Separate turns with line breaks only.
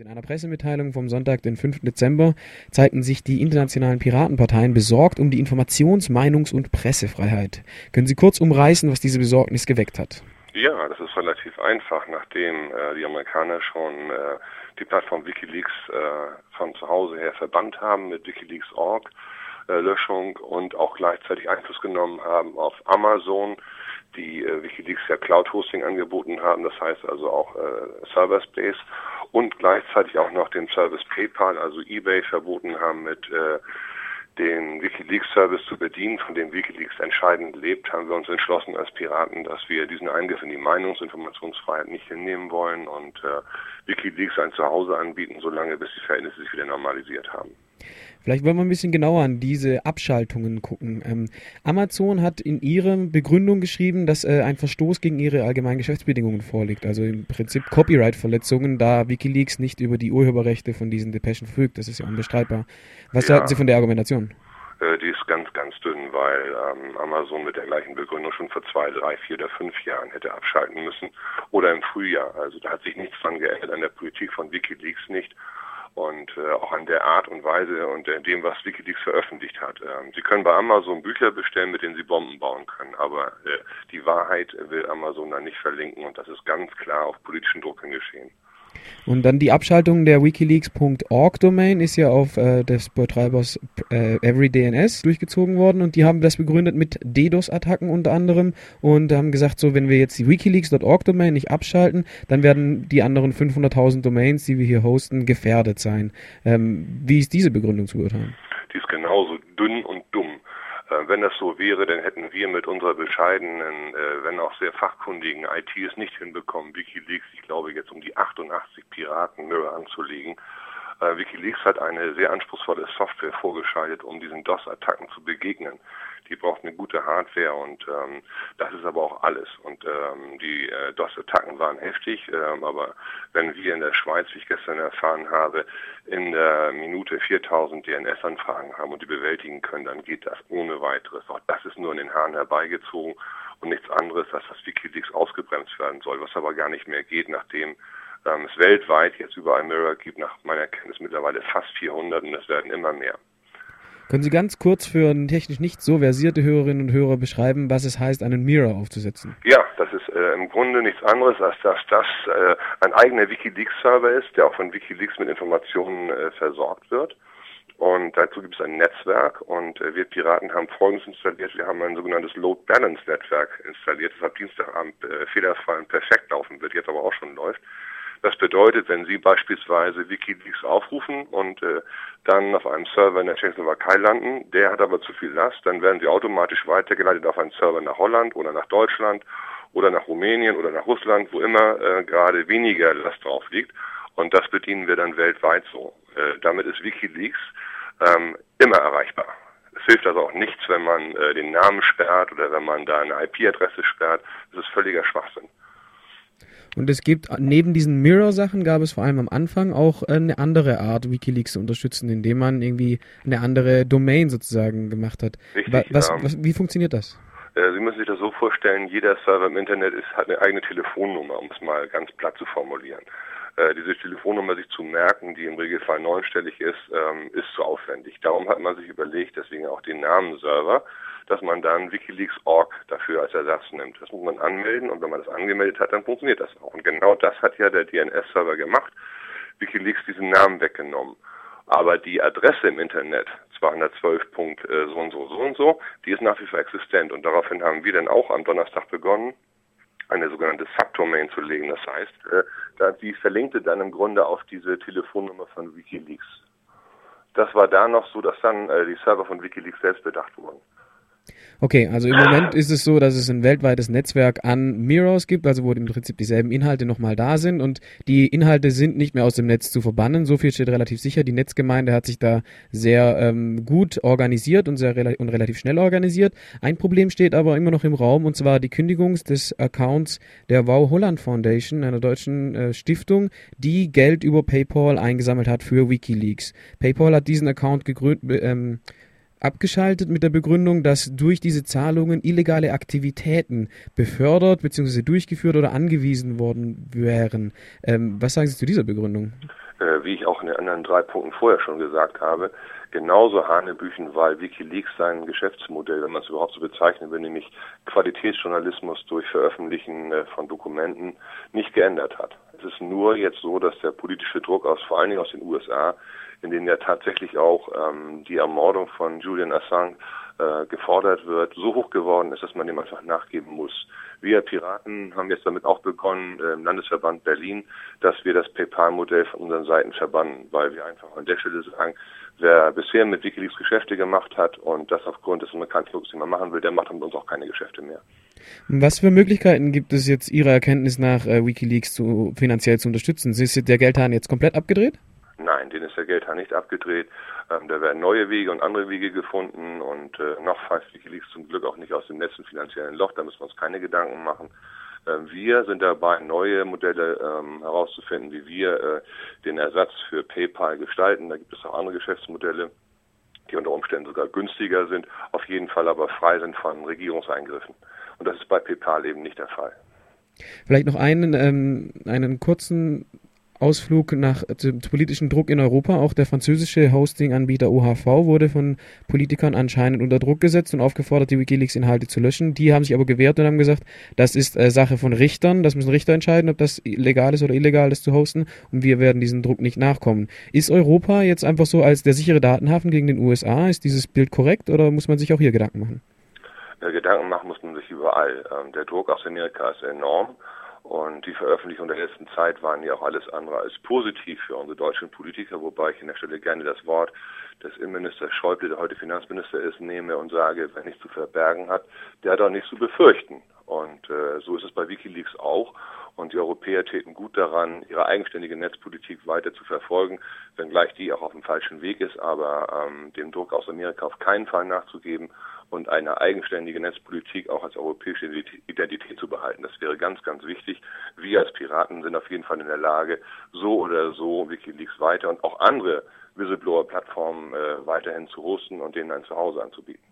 In einer Pressemitteilung vom Sonntag, den 5. Dezember, zeigten sich die internationalen Piratenparteien besorgt um die Informations-, Meinungs- und Pressefreiheit. Können Sie kurz umreißen, was diese Besorgnis geweckt hat?
Ja, das ist relativ einfach, nachdem äh, die Amerikaner schon äh, die Plattform Wikileaks äh, von zu Hause her verbannt haben mit Wikileaks.org äh, Löschung und auch gleichzeitig Einfluss genommen haben auf Amazon, die äh, Wikileaks ja Cloud Hosting angeboten haben, das heißt also auch äh, Server Space und gleichzeitig auch noch den Service PayPal, also eBay, verboten haben mit äh, den WikiLeaks-Service zu bedienen, von dem WikiLeaks entscheidend lebt, haben wir uns entschlossen als Piraten, dass wir diesen Eingriff in die Meinungs- und Informationsfreiheit nicht hinnehmen wollen und äh, WikiLeaks ein Zuhause anbieten, solange bis die Verhältnisse sich wieder normalisiert haben.
Vielleicht wollen wir ein bisschen genauer an diese Abschaltungen gucken. Ähm, Amazon hat in ihrer Begründung geschrieben, dass äh, ein Verstoß gegen ihre allgemeinen Geschäftsbedingungen vorliegt, also im Prinzip Copyright-Verletzungen, da Wikileaks nicht über die Urheberrechte von diesen Depeschen verfügt. Das ist ja unbestreitbar. Was ja. halten Sie von der Argumentation?
Äh, die ist ganz, ganz dünn, weil ähm, Amazon mit der gleichen Begründung schon vor zwei, drei, vier oder fünf Jahren hätte abschalten müssen oder im Frühjahr. Also da hat sich nichts dran geändert an der Politik von WikiLeaks nicht und äh, auch an der Art und Weise und äh, dem, was Wikileaks veröffentlicht hat. Ähm, Sie können bei Amazon Bücher bestellen, mit denen Sie Bomben bauen können, aber äh, die Wahrheit will Amazon dann nicht verlinken und das ist ganz klar auf politischen Druck hin geschehen.
Und dann die Abschaltung der wikileaks.org-Domain ist ja auf äh, des Betreibers äh, EveryDNS durchgezogen worden und die haben das begründet mit DDoS-Attacken unter anderem und haben gesagt, so wenn wir jetzt die wikileaks.org-Domain nicht abschalten, dann werden die anderen 500.000 Domains, die wir hier hosten, gefährdet sein. Ähm, wie ist diese Begründung zu beurteilen?
Die ist genauso dünn und dumm. Wenn das so wäre, dann hätten wir mit unserer bescheidenen, äh, wenn auch sehr fachkundigen IT es nicht hinbekommen, Wikileaks, ich glaube jetzt um die 88 Piraten Mirror anzulegen. Äh, Wikileaks hat eine sehr anspruchsvolle Software vorgeschaltet, um diesen DOS-Attacken zu begegnen die braucht eine gute Hardware und ähm, das ist aber auch alles. Und ähm, die äh, DOS-Attacken waren heftig, ähm, aber wenn wir in der Schweiz, wie ich gestern erfahren habe, in der Minute 4000 DNS-Anfragen haben und die bewältigen können, dann geht das ohne weiteres. Auch das ist nur in den Haaren herbeigezogen und nichts anderes, als dass Wikileaks ausgebremst werden soll, was aber gar nicht mehr geht, nachdem ähm, es weltweit jetzt überall Mirror gibt, nach meiner Kenntnis mittlerweile fast 400 und es werden immer mehr.
Können Sie ganz kurz für technisch nicht so versierte Hörerinnen und Hörer beschreiben, was es heißt, einen Mirror aufzusetzen?
Ja, das ist äh, im Grunde nichts anderes, als dass das äh, ein eigener Wikileaks-Server ist, der auch von Wikileaks mit Informationen äh, versorgt wird. Und dazu gibt es ein Netzwerk und äh, wir Piraten haben Folgendes installiert. Wir haben ein sogenanntes Load Balance Netzwerk installiert, das ab Dienstagabend äh, fehlerfrei und perfekt laufen wird, jetzt aber auch schon läuft. Das bedeutet, wenn Sie beispielsweise Wikileaks aufrufen und äh, dann auf einem Server in der Tschechoslowakei landen, der hat aber zu viel Last, dann werden Sie automatisch weitergeleitet auf einen Server nach Holland oder nach Deutschland oder nach Rumänien oder nach Russland, wo immer äh, gerade weniger Last drauf liegt. Und das bedienen wir dann weltweit so. Äh, damit ist Wikileaks ähm, immer erreichbar. Es hilft also auch nichts, wenn man äh, den Namen sperrt oder wenn man da eine IP-Adresse sperrt. Das ist völliger Schwachsinn.
Und es gibt, neben diesen Mirror-Sachen gab es vor allem am Anfang auch eine andere Art, Wikileaks zu unterstützen, indem man irgendwie eine andere Domain sozusagen gemacht hat.
Richtig,
was, was, wie funktioniert das?
Äh, Sie müssen sich das so vorstellen, jeder Server im Internet ist, hat eine eigene Telefonnummer, um es mal ganz platt zu formulieren. Äh, diese Telefonnummer sich zu merken, die im Regelfall neunstellig ist, ähm, ist zu aufwendig. Darum hat man sich überlegt, deswegen auch den Namen Server, dass man dann Wikileaks.org dafür als Ersatz nimmt. Das muss man anmelden und wenn man das angemeldet hat, dann funktioniert das auch. Und genau das hat ja der DNS-Server gemacht. Wikileaks diesen Namen weggenommen. Aber die Adresse im Internet, 212. Äh, so und so, so und so, die ist nach wie vor existent. Und daraufhin haben wir dann auch am Donnerstag begonnen, eine sogenannte Subdomain zu legen. Das heißt, äh, die verlinkte dann im Grunde auf diese Telefonnummer von Wikileaks. Das war da noch so, dass dann äh, die Server von Wikileaks selbst bedacht wurden.
Okay, also im Moment ist es so, dass es ein weltweites Netzwerk an Mirrors gibt, also wo im Prinzip dieselben Inhalte nochmal da sind und die Inhalte sind nicht mehr aus dem Netz zu verbannen. So viel steht relativ sicher. Die Netzgemeinde hat sich da sehr ähm, gut organisiert und sehr rela und relativ schnell organisiert. Ein Problem steht aber immer noch im Raum und zwar die Kündigung des Accounts der Wow Holland Foundation, einer deutschen äh, Stiftung, die Geld über PayPal eingesammelt hat für WikiLeaks. PayPal hat diesen Account gegründet. Ähm, abgeschaltet mit der Begründung, dass durch diese Zahlungen illegale Aktivitäten befördert bzw. durchgeführt oder angewiesen worden wären. Ähm, was sagen Sie zu dieser Begründung?
äh, wie ich auch in den anderen drei Punkten vorher schon gesagt habe, genauso Hanebüchen, weil Wikileaks sein Geschäftsmodell, wenn man es überhaupt so bezeichnen will, nämlich Qualitätsjournalismus durch Veröffentlichen äh, von Dokumenten, nicht geändert hat. Es ist nur jetzt so, dass der politische Druck aus, vor allen Dingen aus den USA, in denen ja tatsächlich auch ähm, die Ermordung von Julian Assange äh, gefordert wird, so hoch geworden ist, dass man dem einfach nachgeben muss. Wir Piraten haben jetzt damit auch begonnen, äh, im Landesverband Berlin, dass wir das PayPal-Modell von unseren Seiten verbannen, weil wir einfach an der Stelle sagen, wer bisher mit Wikileaks Geschäfte gemacht hat und das aufgrund des Amerikanischen mehr machen will, der macht mit uns auch keine Geschäfte mehr.
Was für Möglichkeiten gibt es jetzt Ihrer Erkenntnis nach, äh, Wikileaks zu, finanziell zu unterstützen? Ist der Geldhahn jetzt komplett abgedreht?
Nein, den ist der Geldhahn nicht abgedreht. Ähm, da werden neue Wege und andere Wege gefunden und äh, noch pfeift Wikileaks zum Glück auch nicht aus dem letzten finanziellen Loch, da müssen wir uns keine Gedanken machen. Ähm, wir sind dabei, neue Modelle ähm, herauszufinden, wie wir äh, den Ersatz für PayPal gestalten. Da gibt es auch andere Geschäftsmodelle, die unter Umständen sogar günstiger sind, auf jeden Fall aber frei sind von Regierungseingriffen. Und das ist bei PayPal eben nicht der Fall.
Vielleicht noch einen, ähm, einen kurzen Ausflug nach dem politischen Druck in Europa. Auch der französische Hosting-Anbieter OHV wurde von Politikern anscheinend unter Druck gesetzt und aufgefordert, die WikiLeaks-Inhalte zu löschen. Die haben sich aber gewehrt und haben gesagt, das ist äh, Sache von Richtern. Das müssen Richter entscheiden, ob das legal ist oder illegal ist zu hosten. Und wir werden diesem Druck nicht nachkommen. Ist Europa jetzt einfach so als der sichere Datenhafen gegen den USA? Ist dieses Bild korrekt oder muss man sich auch hier Gedanken machen?
Ja, Gedanken machen muss man sich überall. Ähm, der Druck aus Amerika ist enorm. Und die Veröffentlichungen der letzten Zeit waren ja auch alles andere als positiv für unsere deutschen Politiker, wobei ich an der Stelle gerne das Wort des Innenministers Schäuble, der heute Finanzminister ist, nehme und sage, wer nichts zu verbergen hat, der hat auch nichts zu befürchten. Und äh, so ist es bei Wikileaks auch. Und die Europäer täten gut daran, ihre eigenständige Netzpolitik weiter zu verfolgen, wenngleich die auch auf dem falschen Weg ist, aber ähm, dem Druck aus Amerika auf keinen Fall nachzugeben und eine eigenständige Netzpolitik auch als europäische Identität zu behalten. Das wäre ganz, ganz wichtig. Wir als Piraten sind auf jeden Fall in der Lage, so oder so Wikileaks weiter und auch andere Whistleblower-Plattformen äh, weiterhin zu hosten und denen ein Zuhause anzubieten.